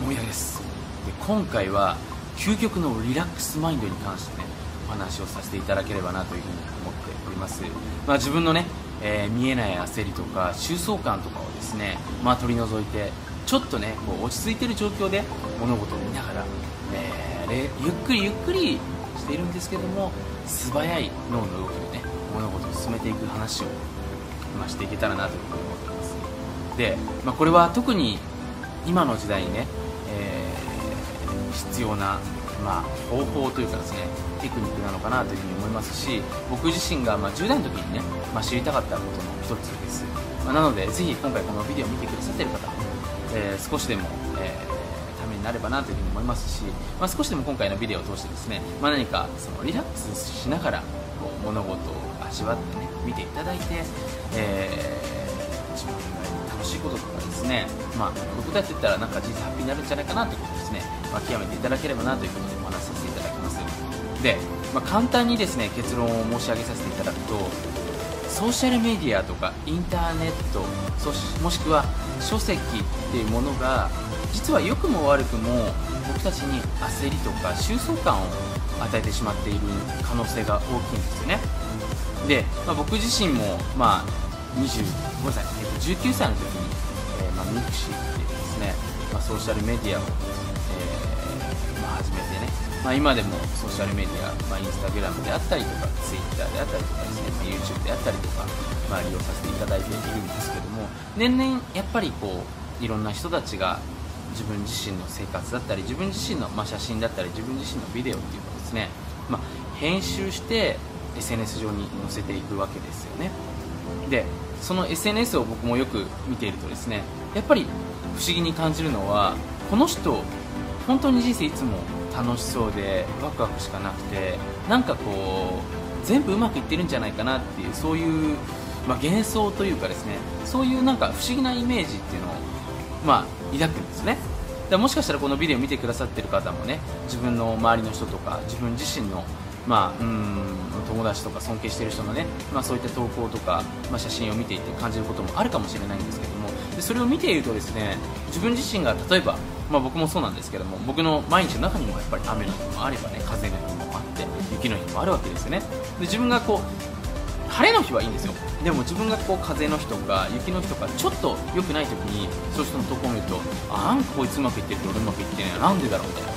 ももちゃんもみあげです。で今回は究極のリラックスマインドに関してねお話をさせていただければなというふうに思っております、まあ、自分のね、えー、見えない焦りとか収束感とかをですね、まあ、取り除いてちょっとねこう落ち着いてる状況で物事を見ながら、えー、ゆっくりゆっくりしているんですけども素早い脳の動きでね物事を進めていく話を、まあ、していけたらなというふうに思っています。で、まあ、これは特に今の時代にね、必要な、まあ、方法というかですねテクニックなのかなというふうに思いますし僕自身がま10代の時にね、まあ、知りたかったことの一つです、まあ、なのでぜひ今回このビデオを見てくださってる方、えー、少しでも、えー、ためになればなというふうに思いますし、まあ、少しでも今回のビデオを通してですね、ま、何かそのリラックスしながらこう物事を味わってね見ていただいて、えー、自分が楽しいこととかですね、まあ、こういうことやってったらなんか人生ハッピーになるんじゃないかなということですね、まあ、極めていただければなということでお話しさせていただきます。で、まあ、簡単にですね結論を申し上げさせていただくとソーシャルメディアとかインターネットそしもしくは書籍っていうものが実は良くも悪くも僕たちに焦りとか収束感を与えてしまっている可能性が大きいんですよね。で、まあ、僕自身も、まあ、20ごめんなさい、えっと、19歳の時に、えーまあ、ミクシーってですね、まあ、ソーシャルメディアを、始めてね。まあ、今でもソーシャルメディア、まあ、インスタグラムであったりとかツイッターであったりとかですね、まあ、YouTube であったりとか、まあ、利用させていただいているんですけども。年々やっぱりこういろんな人たちが自分自身の生活だったり自分自身の、ま、写真だったり自分自身のビデオっていうのをですね、ま、編集して SNS 上に載せていくわけですよね。でその SNS を僕もよく見ているとですねやっぱり不思議に感じるのはこの人本当に人生いつも楽しそうでワクワクしかなくてなんかこう全部うまくいってるんじゃないかなっていうそういう、まあ、幻想というかですねそういうなんか不思議なイメージっていうのを、まあ、抱くんですね。でもしかしたらこのビデオ見てくださってる方もね自分の周りの人とか自分自身のまあ、うん友達とか尊敬してる人のね、まあ、そういった投稿とか、まあ、写真を見ていて感じることもあるかもしれないんですけどでそれを見ているとですね自分自身が例えばまあ、僕もそうなんですけども僕の毎日の中にもやっぱり雨の日もあればね風の日もあって雪の日もあるわけですよね。で自分がこう晴れの日はいいんですよ。でも自分がこう風の日とか雪の日とかちょっと良くない時にそういう人の投稿を見るとあなんかこいつうまくいってるけど俺うまくいってないなんでだろうみたいなこ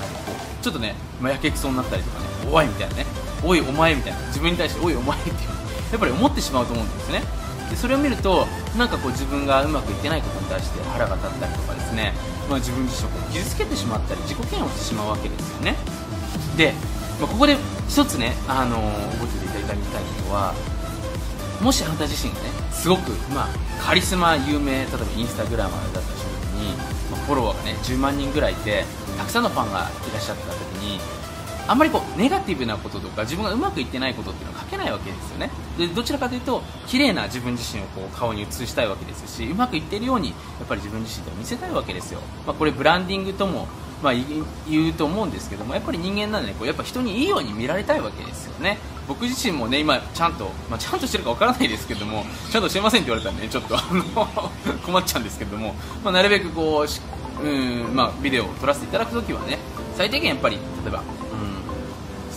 うちょっとね、まあ、やけくそになったりとかねおいみたいなねおいお前みたいな自分に対しておいお前っていうやっぱり思ってしまうと思うんですね。でそれを見るとなんかこう自分がうまくいってないことに対して腹が立ったりとかですね。まあ、自分自身を傷つけてしまったり自己嫌悪してしまうわけですよね。で、まあ、ここで一つね、あのー、覚えていただきたいのはもしあなた自身がねすごく、まあ、カリスマ有名例えばインスタグラマーだった瞬間に、まあ、フォロワーがね10万人ぐらいいてたくさんのファンがいらっしゃった時にあんまりこうネガティブなこととか自分がうまくいってないことっていうのは書けないわけですよね。でどちらかというと綺麗な自分自身をこう顔に映したいわけですしうまくいってるようにやっぱり自分自身で見せたいわけですよ、まあ、これブランディングともまあ、言うと思うんですけどもやっぱり人間なんで、ね、こうやっぱ人にいいように見られたいわけですよね。僕自身もね今ちゃんと、まあ、ちゃんとしてるかわからないですけどもちゃんとしてませんって言われたらねちょっとあの 困っちゃうんですけども、まあ、なるべくこううん、まあ、ビデオを撮らせていただくときはね最低限やっぱり例えば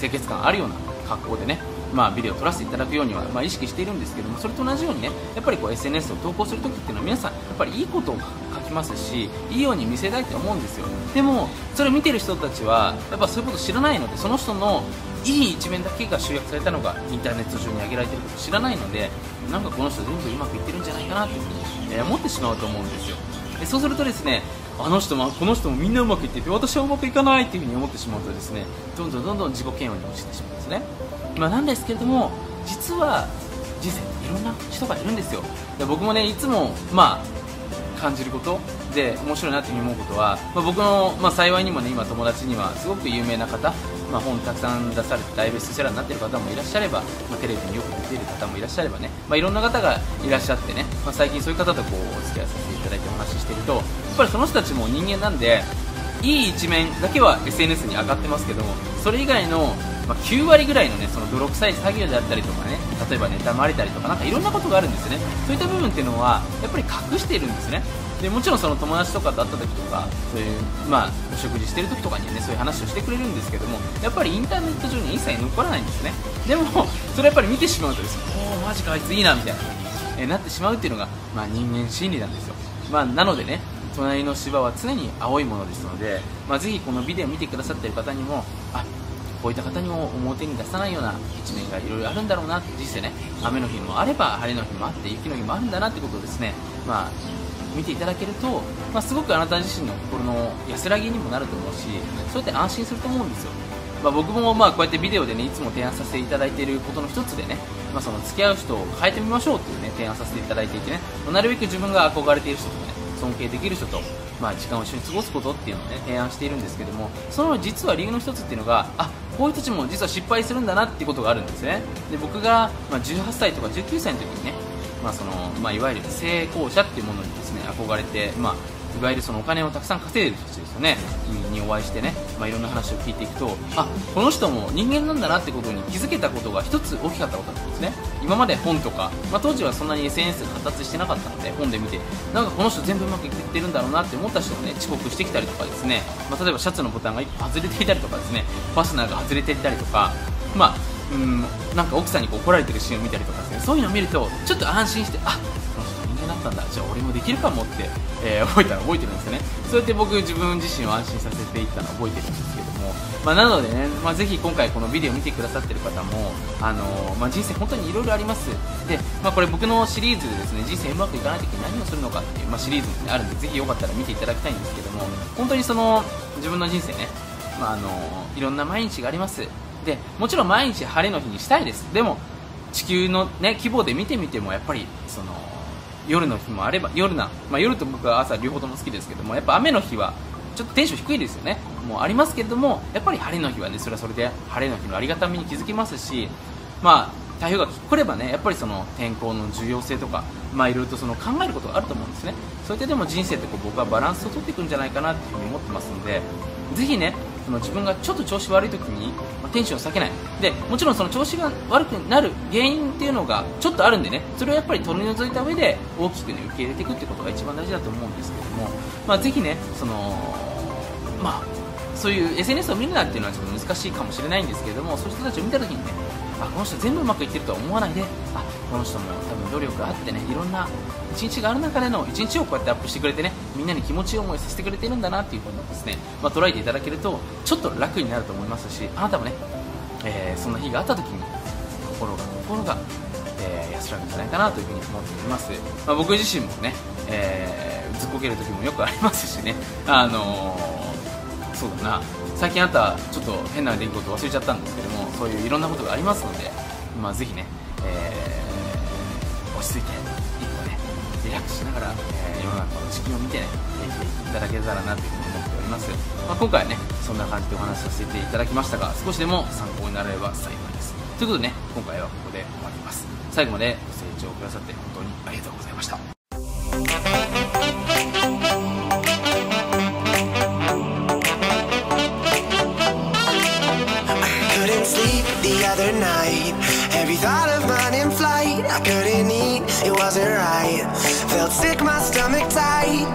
清潔感あるような格好でねまあ、ビデオを撮らせていただくようには、まあ、意識しているんですけどもそれと同じようにねやっぱりこう SNS を投稿するときっていうのは皆さんやっぱりいいことを書きますしいいように見せたいと思うんですよ。でもそれを見てる人たちはやっぱそういうこと知らないのでその人のいい一面だけが集約されたのがインターネット上に上げられていることを知らないのでなんかこの人全部うまくいってるんじゃないかなというふうに思ってしまうと思うんですよ。でそうするとですねあの人もこの人もみんなうまくいってて私はうまくいかないっていうふうに思ってしまうとですねどんどんどんどん自己嫌悪に落ちてしまうんですね、まあ、なんですけれども実は人生いろんな人がいるんですよ。で僕もねいつもまあ感じることで面白いなって思うことは、まあ、僕の、まあ、幸いにもね今友達にはすごく有名な方まあ、本たくさん出されて大ベストセラーになってる方もいらっしゃれば、まあ、テレビによく出ている方もいらっしゃればね、まあ、いろんな方がいらっしゃってね、まあ、最近そういう方とこうお付き合いさせていただいてお話ししてるとやっぱりその人たちも人間なんでいい一面だけは SNS に上がってますけどもそれ以外の、まあ、9割ぐらいのねその泥臭い作業であったりとかね例えば妬まれたりとかなかいろんなことがあるんですよね。そういった部分っていうのはやっぱり隠しているんですね。でもちろんその友達とかと会った時とかそういうまあお食事してる時とかにはねそういう話をしてくれるんですけどもやっぱりインターネット上に一切残らないんですね。でも それやっぱり見てしまうとですおおマジかあいついいなみたいな風に、えなってしまうっていうのが、まあ、人間心理なんですよ。まあ、なのでね隣の芝は常に青いものですので、まあ、ぜひこのビデオ見てくださってる方にもあこういった方にも表に出さないような一面がいろいろあるんだろうなって実際ね雨の日もあれば晴れの日もあって雪の日もあるんだなってことをですね、まあ、見ていただけると、まあ、すごくあなた自身の心の安らぎにもなると思うしそうやって安心すると思うんですよ。まあ、僕もまあこうやってビデオでねいつも提案させていただいていることの一つでね、まあ、その付き合う人を変えてみましょうっていうね提案させていただいていてねなるべく自分が憧れている人とかね尊敬できる人と、まあ、時間を一緒に過ごすことっていうのをね提案しているんですけどもその実は理由の一つっていうのがあこういう人たちも実は失敗するんだなっていうことがあるんですね。で僕が、まあ、18歳とか19歳の時にね、まあそのまあ、いわゆる成功者っていうものにですね憧れて、まあ、いわゆるそのお金をたくさん稼いでる人たちですよね。にお会いしてね、まあ、いろんな話を聞いていくとあこの人も人間なんだなってことに気づけたことが一つ大きかったことなんですね。今まで本とか、まあ、当時はそんなに SNS が発達してなかったので本で見てなんかこの人全部うまくいってるんだろうなって思った人がね遅刻してきたりとかですね、まあ、例えばシャツのボタンが1個外れていたりとかですね。ファスナーが外れていたりとか。まあうんなんか奥さんにこう怒られてるシーンを見たりとかですね。そういうのを見るとちょっと安心してあったんだ。じゃあ俺もできるかもって、えー、覚えたら覚えてるんですよね。そうやって僕自分自身を安心させていったのを覚えてるんですけども、まあ、なのでね、まあ、ぜひ今回このビデオ見てくださってる方も、あのー、まあ、人生本当にいろいろあります。で、まあ、これ僕のシリーズでですね人生うまくいかない時に何をするのかっていう、まあ、シリーズも、あるんでぜひよかったら見ていただきたいんですけども本当にその自分の人生ね、まあ、あのー、いろんな毎日があります。でもちろん毎日晴れの日にしたいです。でも地球の、ね、規模で見てみてもやっぱりその夜の日もあれば夜な、まあ、夜と僕は朝両方とも好きですけどもやっぱ雨の日はちょっとテンション低いですよね。もうありますけどもやっぱり晴れの日はねそれはそれで晴れの日のありがたみに気づきますしまあ台風が来ればねやっぱりその天候の重要性とかまあいろいろとその考えることがあると思うんですね。そうやってでも人生ってこう僕はバランスをとっていくんじゃないかなっていうふに思ってますのでぜひねその自分がちょっと調子悪い時に、まあ、テンションを下げない。でもちろんその調子が悪くなる原因っていうのがちょっとあるんでね。それをやっぱり取り除いた上で大きく、ね、受け入れていくってことが一番大事だと思うんですけども、まあ、ぜひねそのまあそういう SNS を見るなっていうのはちょっと難しいかもしれないんですけれどもそういう人たちを見た時にねあこの人全部うまくいってるとは思わないであこの人も多分努力があってねいろんな一日がある中での一日をこうやってアップしてくれてねみんなに気持ちいい思いをさせてくれてるんだなっていうふうにですね、まあ、捉えていただけるとちょっと楽になると思いますしあなたもね、えー、そんな日があった時に心が心が、えー、安らぐんじゃないかなというふうに思っております、まあ、僕自身もね、えー、ずっこける時もよくありますしねあの、そうだな。最近あったちょっと変な出来事忘れちゃったんですけどもそういういろんなことがありますので、まあ、ぜひね、えー、落ち着いてリラックスしながら、えー、世の中の地球を見てね、えー、いただけたらなというふうに思っております、まあ、今回はねそんな感じでお話しさせていただきましたが少しでも参考になれば幸いです。ということでね今回はここで終わります。最後までご清聴くださって本当にありがとうございました。Wasn't right Felt sick, my stomach tight.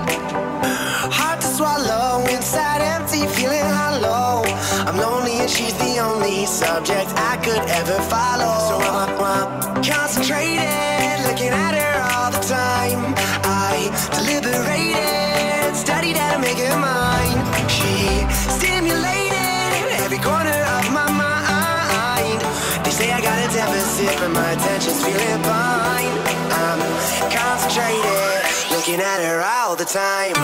Hard to swallow, inside empty, feeling hollow. I'm lonely and she's the only subject I could ever follow. So I'm, I'm concentrated, looking at her all the time. I deliberated, studied how to make her mine She stimulated every corner of my mind. They say I got a deficit, but my attention's feeling fine. Looking at her all the time.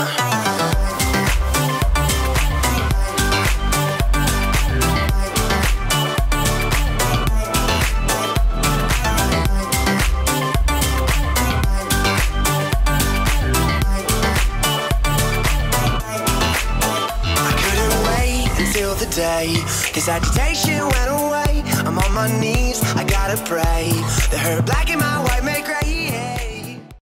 The day This agitation went away I'm on my knees, I gotta pray The hurt black and my white make gray